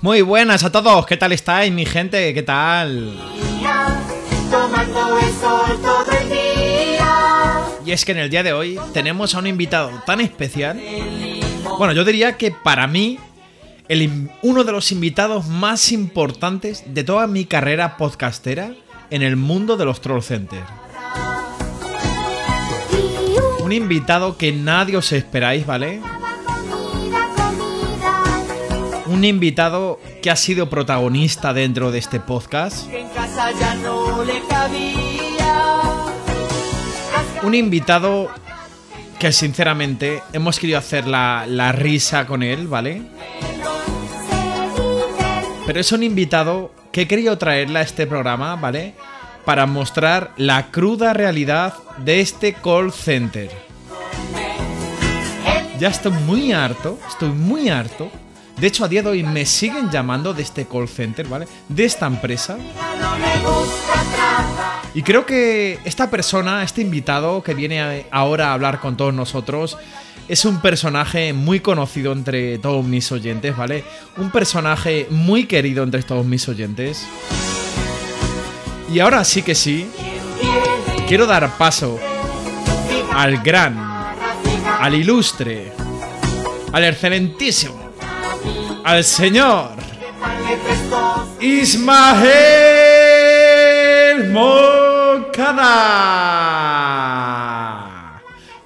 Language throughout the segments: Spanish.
Muy buenas a todos, ¿qué tal estáis, mi gente? ¿Qué tal? Tomando el sol todo el día. Y es que en el día de hoy tenemos a un invitado tan especial. Bueno, yo diría que para mí, el uno de los invitados más importantes de toda mi carrera podcastera en el mundo de los Troll Center. Un invitado que nadie os esperáis, ¿vale? Un invitado que ha sido protagonista dentro de este podcast. Que en casa ya no le cabía. Un invitado que sinceramente hemos querido hacer la, la risa con él, ¿vale? Pero es un invitado que he querido traerle a este programa, ¿vale? Para mostrar la cruda realidad de este call center. Ya estoy muy harto, estoy muy harto. De hecho, a día de hoy me siguen llamando de este call center, ¿vale? De esta empresa. Y creo que esta persona, este invitado que viene ahora a hablar con todos nosotros, es un personaje muy conocido entre todos mis oyentes, ¿vale? Un personaje muy querido entre todos mis oyentes. Y ahora sí que sí, quiero dar paso al gran, al ilustre, al excelentísimo, al señor Ismael Moncada.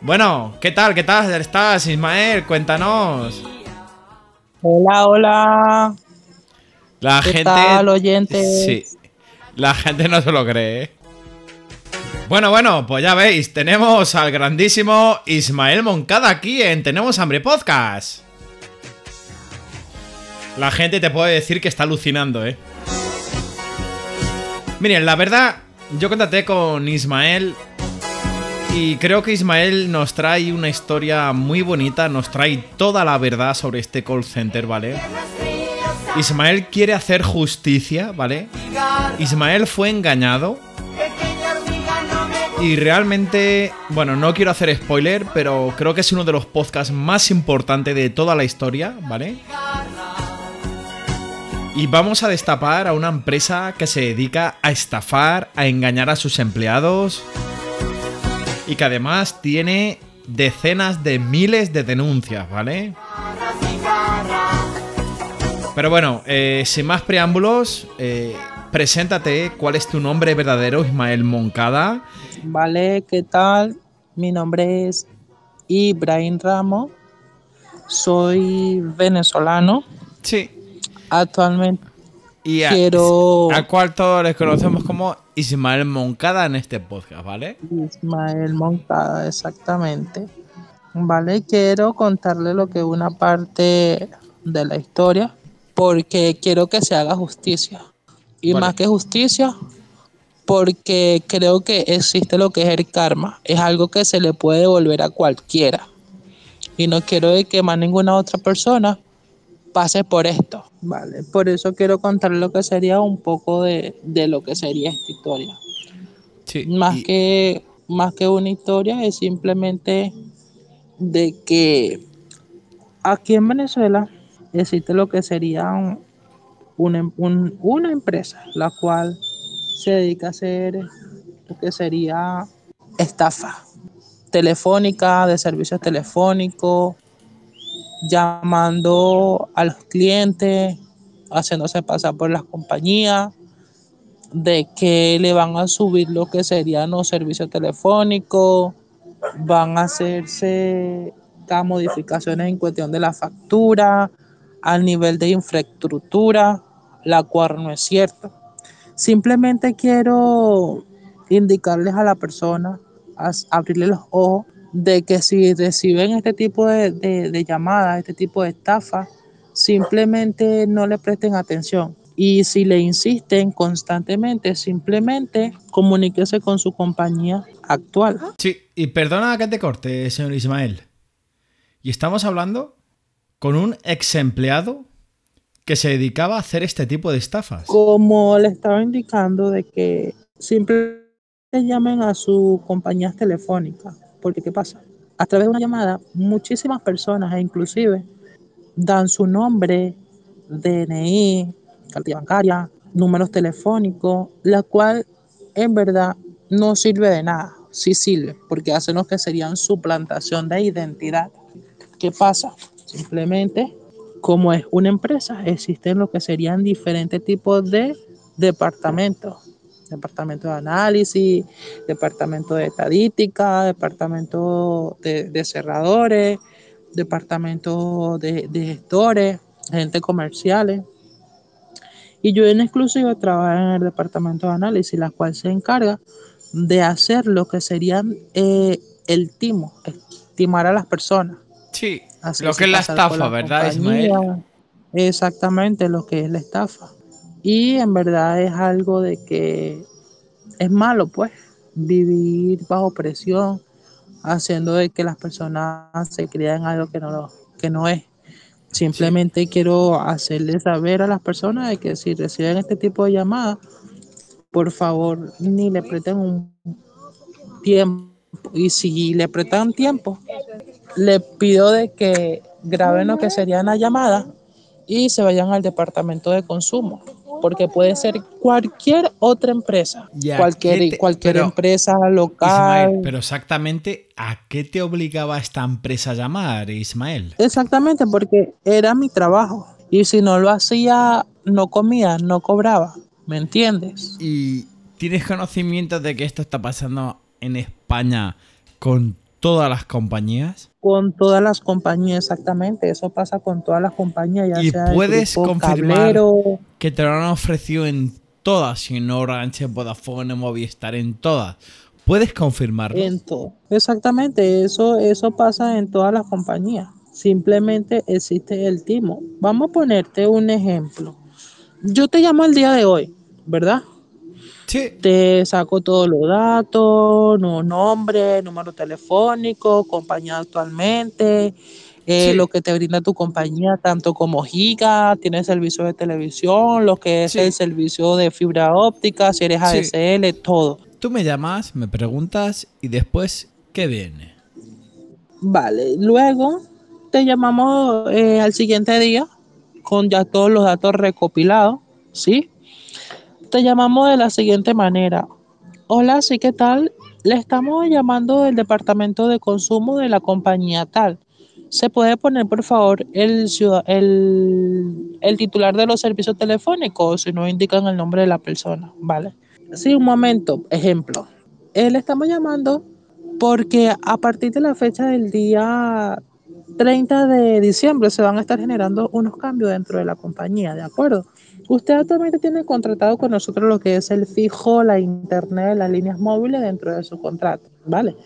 Bueno, ¿qué tal? ¿Qué tal estás, Ismael? Cuéntanos. Hola, hola. La ¿Qué gente. tal, oyentes? Sí. La gente no se lo cree. Bueno, bueno, pues ya veis, tenemos al grandísimo Ismael Moncada aquí en Tenemos Hambre Podcast. La gente te puede decir que está alucinando, ¿eh? Miren, la verdad, yo contacté con Ismael y creo que Ismael nos trae una historia muy bonita, nos trae toda la verdad sobre este call center, ¿vale? Ismael quiere hacer justicia, ¿vale? Ismael fue engañado y realmente, bueno, no quiero hacer spoiler, pero creo que es uno de los podcasts más importantes de toda la historia, ¿vale? Y vamos a destapar a una empresa que se dedica a estafar, a engañar a sus empleados y que además tiene decenas de miles de denuncias, ¿vale? Pero bueno, eh, sin más preámbulos, eh, preséntate, ¿cuál es tu nombre verdadero, Ismael Moncada? Vale, ¿qué tal? Mi nombre es Ibrahim Ramos. Soy venezolano. Sí. Actualmente Y a, quiero al cual todos les conocemos como Ismael Moncada en este podcast, ¿vale? Ismael Moncada, exactamente. Vale, quiero contarle lo que es una parte de la historia porque quiero que se haga justicia. Y Vale. más que justicia, porque creo que existe lo que es el karma. Es algo que se le puede devolver a cualquiera. Y no quiero de que más ninguna otra persona pase por esto. Vale, por eso quiero contarle lo que sería un poco de, de lo que sería esta historia Sí. más y- que más que una historia es simplemente de que aquí en Venezuela existe lo que sería un- un- una empresa la cual se dedica a hacer lo que sería estafa telefónica de servicios telefónicos llamando a los clientes haciéndose pasar por las compañías de que le van a subir lo que serían los servicios telefónicos, van a hacerse las modificaciones en cuestión de la factura, al nivel de infraestructura, la cual no es cierto. Simplemente quiero indicarles a la persona, abrirle los ojos de que si reciben este tipo de, de- de llamadas, este tipo de estafas, simplemente no le presten atención. Y si le insisten constantemente, simplemente comuníquese con su compañía actual. Sí, y perdona que te corte, señor Ismael. Y estamos hablando con un ex empleado que se dedicaba a hacer este tipo de estafas. Como le estaba indicando de que simplemente llamen a sus compañías telefónicas. Porque ¿qué pasa? A través de una llamada, muchísimas personas e inclusive dan su nombre, DNI, cartilla bancaria, números telefónicos, la cual en verdad no sirve de nada. Sí sirve, porque hacen lo que serían suplantación de identidad. ¿Qué pasa? Simplemente, como es una empresa, existen lo que serían diferentes tipos de departamentos. Departamento de análisis, departamento de estadística, departamento de, de cerradores, departamento de, de gestores, agentes comerciales. Y yo en exclusiva trabajo en el departamento de análisis, la cual se encarga de hacer lo que serían eh, el timo, estimar a las personas. Sí, lo que es la estafa, ¿verdad, compañía. Ismael? Exactamente lo que es la estafa. Y en verdad es algo de que es malo, pues, vivir bajo presión, haciendo de que las personas se crean algo que no, lo- que no es. Simplemente quiero hacerles saber a las personas de que si reciben este tipo de llamadas, por favor, ni le presten un tiempo. Y si le prestan tiempo, le pido de que graben lo que sería la llamada y se vayan al departamento de consumo, porque puede ser cualquier otra empresa, Ya, cualquier, ¿qué te- cualquier pero, empresa local. Ismael, pero exactamente, ¿a qué te obligaba esta empresa a llamar, Ismael? Exactamente, porque era mi trabajo. Y si no lo hacía, no comía, no cobraba. ¿Me entiendes? ¿Y tienes conocimiento de que esto está pasando en España con todas las compañías? Con todas las compañías, exactamente. Eso pasa con todas las compañías. Ya ¿Y sea puedes confirmar Cablero, Que te lo han ofrecido en todas, en Orange, Vodafone, Movistar, en todas. ¿Puedes confirmarlo? En todo. Exactamente, eso, eso pasa en todas las compañías. Simplemente existe el timo. Vamos a ponerte un ejemplo. Yo te llamo el día de hoy, ¿verdad? Sí. Te saco todos los datos, no, nombre, número telefónico, compañía actualmente, eh, Sí. lo que te brinda tu compañía, tanto como giga, tienes servicio de televisión, lo que es Sí. el servicio de fibra óptica, si eres Sí. ADSL, todo. Tú me llamas, me preguntas y después, ¿qué viene? Vale, luego te llamamos eh, al siguiente día con ya todos los datos recopilados, ¿sí? Te llamamos de la siguiente manera. Hola, sí, ¿qué tal? Le estamos llamando del departamento de consumo de la compañía tal. ¿Se puede poner, por favor, el, el, el titular de los servicios telefónicos si no indican el nombre de la persona? Vale. Sí, un momento. Ejemplo. Eh, le estamos llamando porque a partir de la fecha del día 30 de diciembre se van a estar generando unos cambios dentro de la compañía, ¿de acuerdo? Usted actualmente tiene contratado con nosotros lo que es el fijo, la internet, las líneas móviles dentro de su contrato, ¿vale?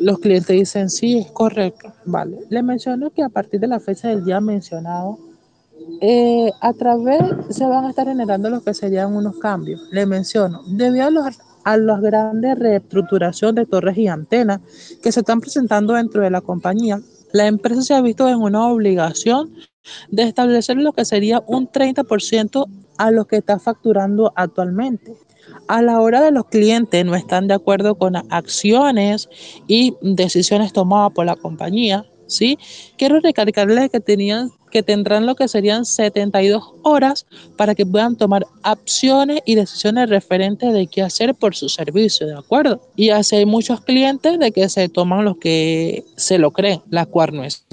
Los clientes dicen, sí, es correcto, ¿vale? Le menciono que a partir de la fecha del día mencionado, eh, a través se van a estar generando lo que serían unos cambios. Le menciono, debido a los a las grandes reestructuración de torres y antenas que se están presentando dentro de la compañía, la empresa se ha visto en una obligación de establecer lo que sería un 30% a lo que está facturando actualmente. A la hora de los clientes no están de acuerdo con acciones y decisiones tomadas por la compañía, ¿sí? Quiero recalcarles que tenían que tendrán lo que serían 72 horas para que puedan tomar acciones y decisiones referentes de qué hacer por su servicio, ¿de acuerdo? Y así hay muchos clientes de que se toman lo que se lo creen, la cual no es.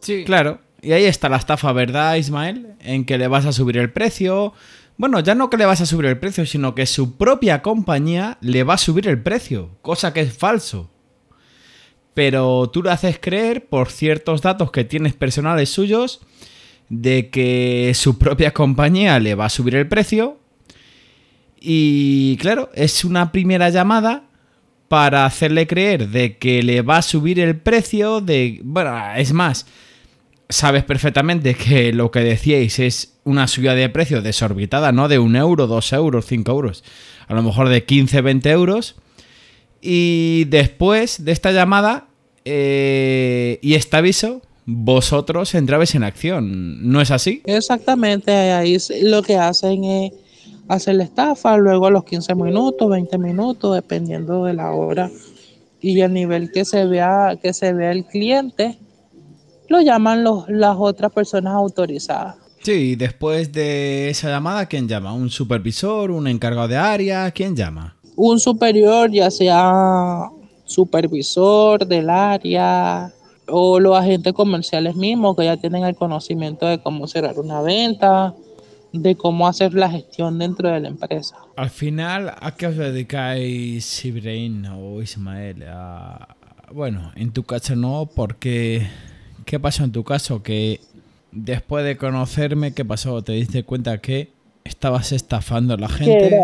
Sí. Claro. Y ahí está la estafa, ¿verdad, Ismael? En que le vas a subir el precio. Bueno, ya no que le vas a subir el precio, sino que su propia compañía le va a subir el precio, cosa que es falso. Pero tú le haces creer, por ciertos datos que tienes personales suyos, de que su propia compañía le va a subir el precio. Y claro, es una primera llamada para hacerle creer de que le va a subir el precio de... Bueno, es más, sabes perfectamente que lo que decíais es una subida de precio desorbitada, ¿no? De un euro, dos euros, cinco euros. A lo mejor de 15, 20 euros. Y después de esta llamada eh, y este aviso, vosotros entrabais en acción. ¿No es así? Exactamente, ahí lo que hacen es hacer la estafa, luego a los 15 minutos, 20 minutos, dependiendo de la hora y el nivel que se vea, que se vea el cliente, lo llaman los, las otras personas autorizadas. Sí, y después de esa llamada, ¿quién llama? ¿Un supervisor? ¿Un encargado de área? ¿Quién llama? Un superior, ya sea supervisor del área o los agentes comerciales mismos que ya tienen el conocimiento de cómo cerrar una venta, de cómo hacer la gestión dentro de la empresa. Al final, ¿a qué os dedicáis, Ibrahim o Ismael? A- Bueno, en tu caso no, porque... ¿Qué pasó en tu caso? Que después de conocerme, ¿qué pasó? ¿Te diste cuenta que estabas estafando a la gente?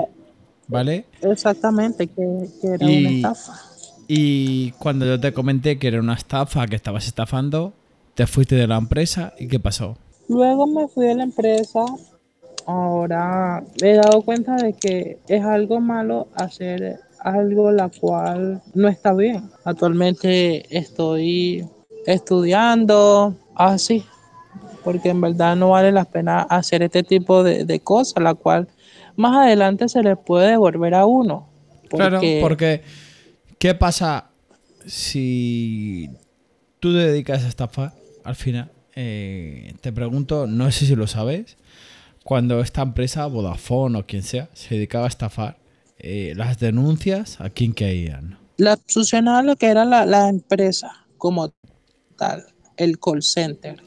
¿Vale? Exactamente, que, que era Y- una estafa. Y cuando yo te comenté que era una estafa, que estabas estafando, te fuiste de la empresa y ¿qué pasó? Luego me fui de la empresa. Ahora he dado cuenta de que es algo malo hacer algo la cual no está bien. Actualmente estoy estudiando así, porque en verdad no vale la pena hacer este tipo de, de cosas, la cual más adelante se le puede devolver a uno. Claro, porque ¿qué pasa si tú te dedicas a estafar al final? Eh, te pregunto, no sé si lo sabes, cuando esta empresa, Vodafone o quien sea, se dedicaba a estafar, eh, las denuncias, ¿a quién caían? La succionaba lo que era la, la empresa como tal, el call center.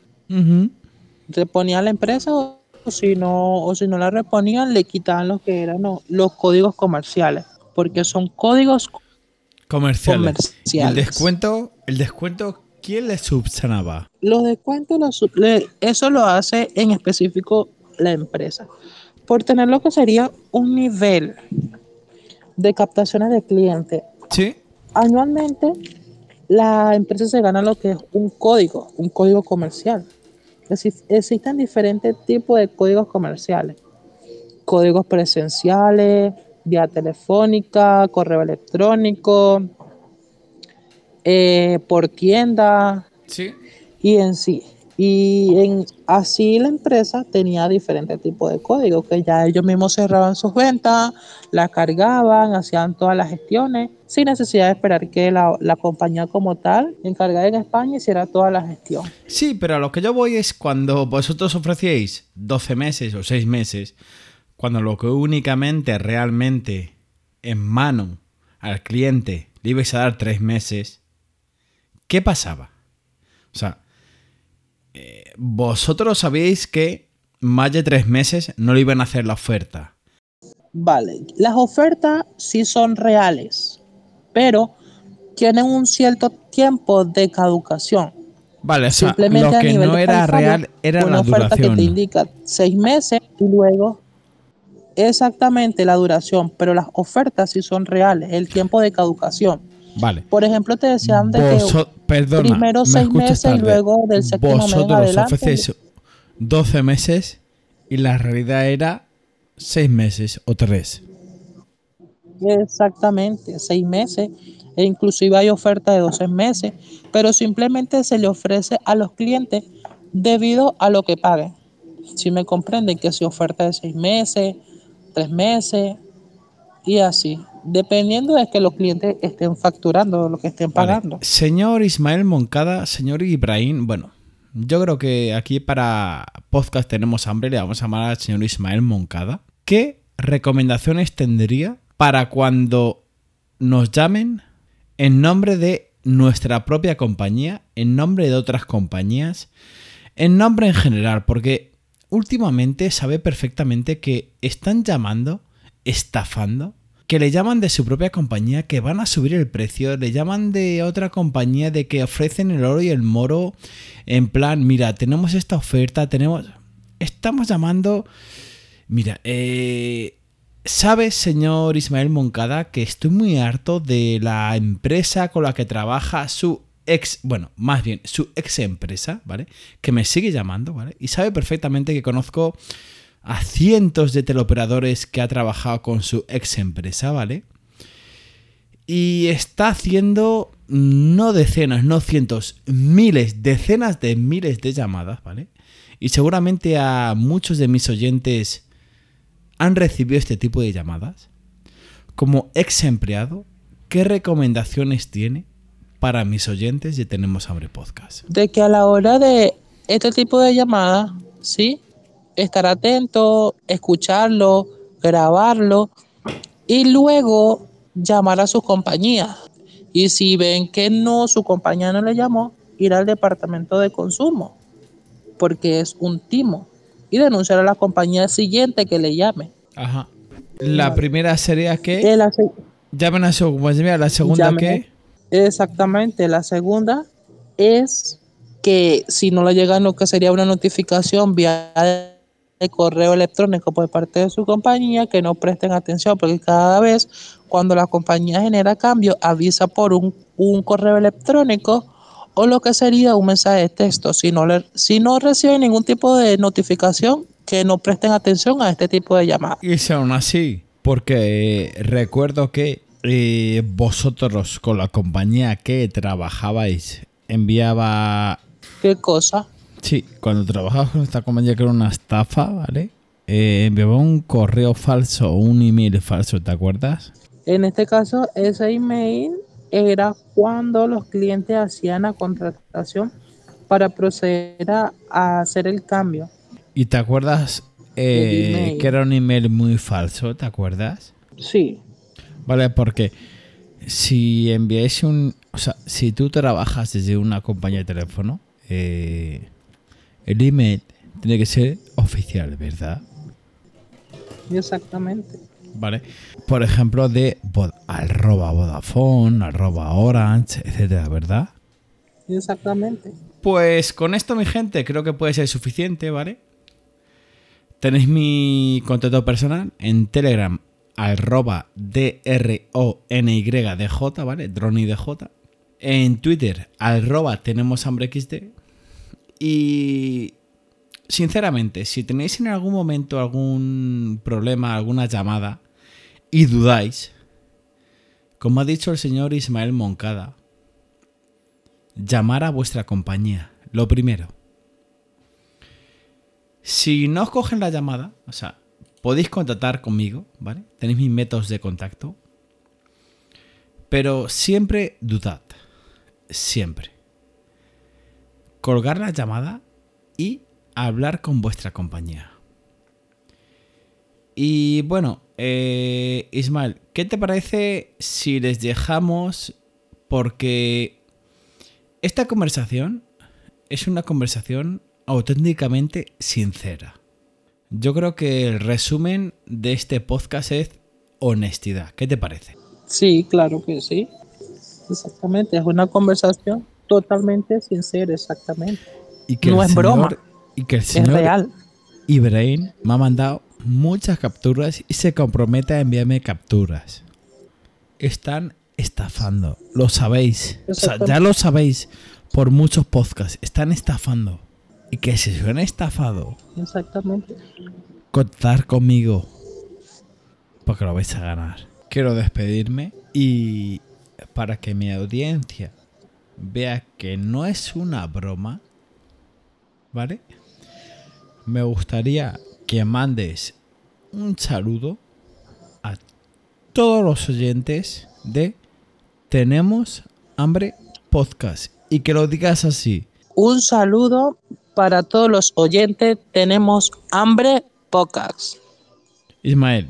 reponía la empresa o si no o si no la reponían le quitaban lo que eran lo- los códigos comerciales porque son códigos Comerciales. ¿Y el Comerciales. descuento, el descuento, ¿quién le subsanaba? los descuentos los le- eso lo hace en específico la empresa por tener lo que sería un nivel de captaciones de clientes ¿Sí? anualmente la empresa se gana lo que es un código, un código comercial. Exi- Existen diferentes tipos de códigos comerciales. Códigos presenciales, vía telefónica, correo electrónico, eh, por tienda Sí. y en sí. Y así la empresa tenía diferentes tipos de códigos que ya ellos mismos cerraban sus ventas, la cargaban, hacían todas las gestiones sin necesidad de esperar que la, la compañía como tal, encargada en España, hiciera toda la gestión. Sí, pero a lo que yo voy es cuando vosotros ofrecíais 12 meses o 6 meses, cuando lo que únicamente realmente en mano al cliente le ibais a dar 3 meses, ¿qué pasaba? O sea, eh, vosotros sabíais que más de 3 meses no le iban a hacer la oferta. Vale, las ofertas sí son reales, pero tienen un cierto tiempo de caducación. Vale, o sea, Simplemente lo a que nivel no era real era una la oferta que te indica seis meses y luego exactamente la duración, pero las ofertas sí son reales, el tiempo de caducación. Vale. Por ejemplo, te decían de Voso- que perdona, primero me seis meses y luego del séptimo mes Vosotros adelante. ofrecéis 12 meses y la realidad era 6 meses o 3. Exactamente, seis meses e inclusive hay oferta de 12 meses, pero simplemente se le ofrece a los clientes debido a lo que paguen. Si me comprenden que si oferta de seis meses, tres meses y así, dependiendo de que los clientes estén facturando lo que estén Vale. pagando. Señor Ismael Moncada, señor Ibrahim, bueno, yo creo que aquí para podcast tenemos hambre, le vamos a llamar al señor Ismael Moncada. ¿Qué recomendaciones tendría para cuando nos llamen en nombre de nuestra propia compañía, en nombre de otras compañías, en nombre en general? Porque últimamente sabe perfectamente que están llamando, estafando, que le llaman de su propia compañía, que van a subir el precio, le llaman de otra compañía de que ofrecen el oro y el moro en plan, mira, tenemos esta oferta, tenemos... Estamos llamando... Mira, eh, ¿sabes, señor Ismael Moncada, que estoy muy harto de la empresa con la que trabaja su ex, bueno, más bien su ex empresa, ¿vale? Que me sigue llamando, ¿vale? Y sabe perfectamente que conozco a cientos de teleoperadores que ha trabajado con su ex empresa, ¿vale? Y está haciendo no decenas, no cientos, miles, decenas de miles de llamadas, ¿vale? Y seguramente a muchos de mis oyentes han recibido este tipo de llamadas. Como ex empleado, ¿qué recomendaciones tiene para mis oyentes de Tenemos Hambre Podcast? De que a la hora de este tipo de llamadas, ¿sí? Estar atento, escucharlo, grabarlo y luego llamar a su compañía. Y si ven que no, su compañía no le llamó, ir al departamento de consumo, porque es un timo, y denunciar a la compañía siguiente que le llame. Ajá. La primera sería que ase- llamen a su compañía, la segunda Llamen. que Exactamente. La segunda es que si no le llega lo que sería una notificación vía de correo electrónico por parte de su compañía, que no presten atención, porque cada vez cuando la compañía genera cambio, avisa por un, un correo electrónico o lo que sería un mensaje de texto. Si no, le, si no reciben ningún tipo de notificación, que no presten atención a este tipo de llamadas. Y aún así, porque eh, recuerdo que eh, vosotros con la compañía que trabajabais enviaba... ¿Qué cosa? Sí, cuando trabajabas con esta compañía que era una estafa, ¿vale? Eh, enviaba un correo falso o un email falso, ¿te acuerdas? En este caso, ese email era cuando los clientes hacían la contratación para proceder a, a hacer el cambio. ¿Y te acuerdas eh, que era un email muy falso, ¿te acuerdas? Sí, Vale, porque si enviáis un... O sea, si tú trabajas desde una compañía de teléfono, eh, el email tiene que ser oficial, ¿verdad? exactamente. Vale. Por ejemplo, de Vod- arroba Vodafone, arroba Orange, etcétera, ¿verdad? Exactamente. Pues con esto, mi gente, creo que puede ser suficiente, ¿vale? Tenéis mi contacto personal en Telegram, arroba D-R-O-N-Y-D-J, ¿vale? DronyDJ. En Twitter, arroba tenemos hambre XD. Y sinceramente, si tenéis en algún momento algún problema, alguna llamada y dudáis, como ha dicho el señor Ismael Moncada, llamar a vuestra compañía. Lo primero. Si no os cogen la llamada, o sea, podéis contactar conmigo, ¿vale? Tenéis mis métodos de contacto. Pero siempre dudad. Siempre. Colgar la llamada y hablar con vuestra compañía. Y bueno, eh, Ismael, ¿qué te parece si les dejamos? Porque esta conversación es una conversación auténticamente sincera. Yo creo que el resumen de este podcast es honestidad. ¿Qué te parece? Sí, claro que sí. Exactamente. Es una conversación totalmente sincera, exactamente. Y que No es broma. Y que el Es señor real. Ibrahim me ha mandado muchas capturas y se compromete a enviarme capturas. Están estafando. Lo sabéis. O sea, ya lo sabéis por muchos podcasts. Están estafando. Y que si se han estafado, Exactamente. contar conmigo. Porque lo vais a ganar. Quiero despedirme y para que mi audiencia vea que no es una broma, ¿vale? Me gustaría que mandes un saludo a todos los oyentes de Tenemos Hambre Podcast y que lo digas así. Un saludo para todos los oyentes. Tenemos hambre pocas. Ismael,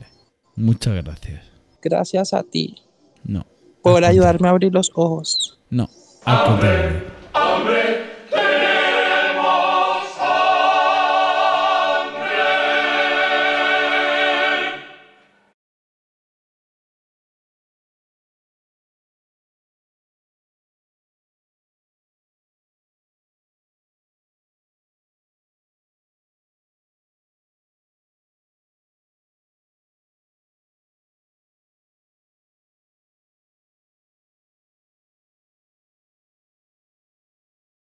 muchas gracias. Gracias a ti No. por ayudarme a abrir los ojos. No, al contrario. hambre,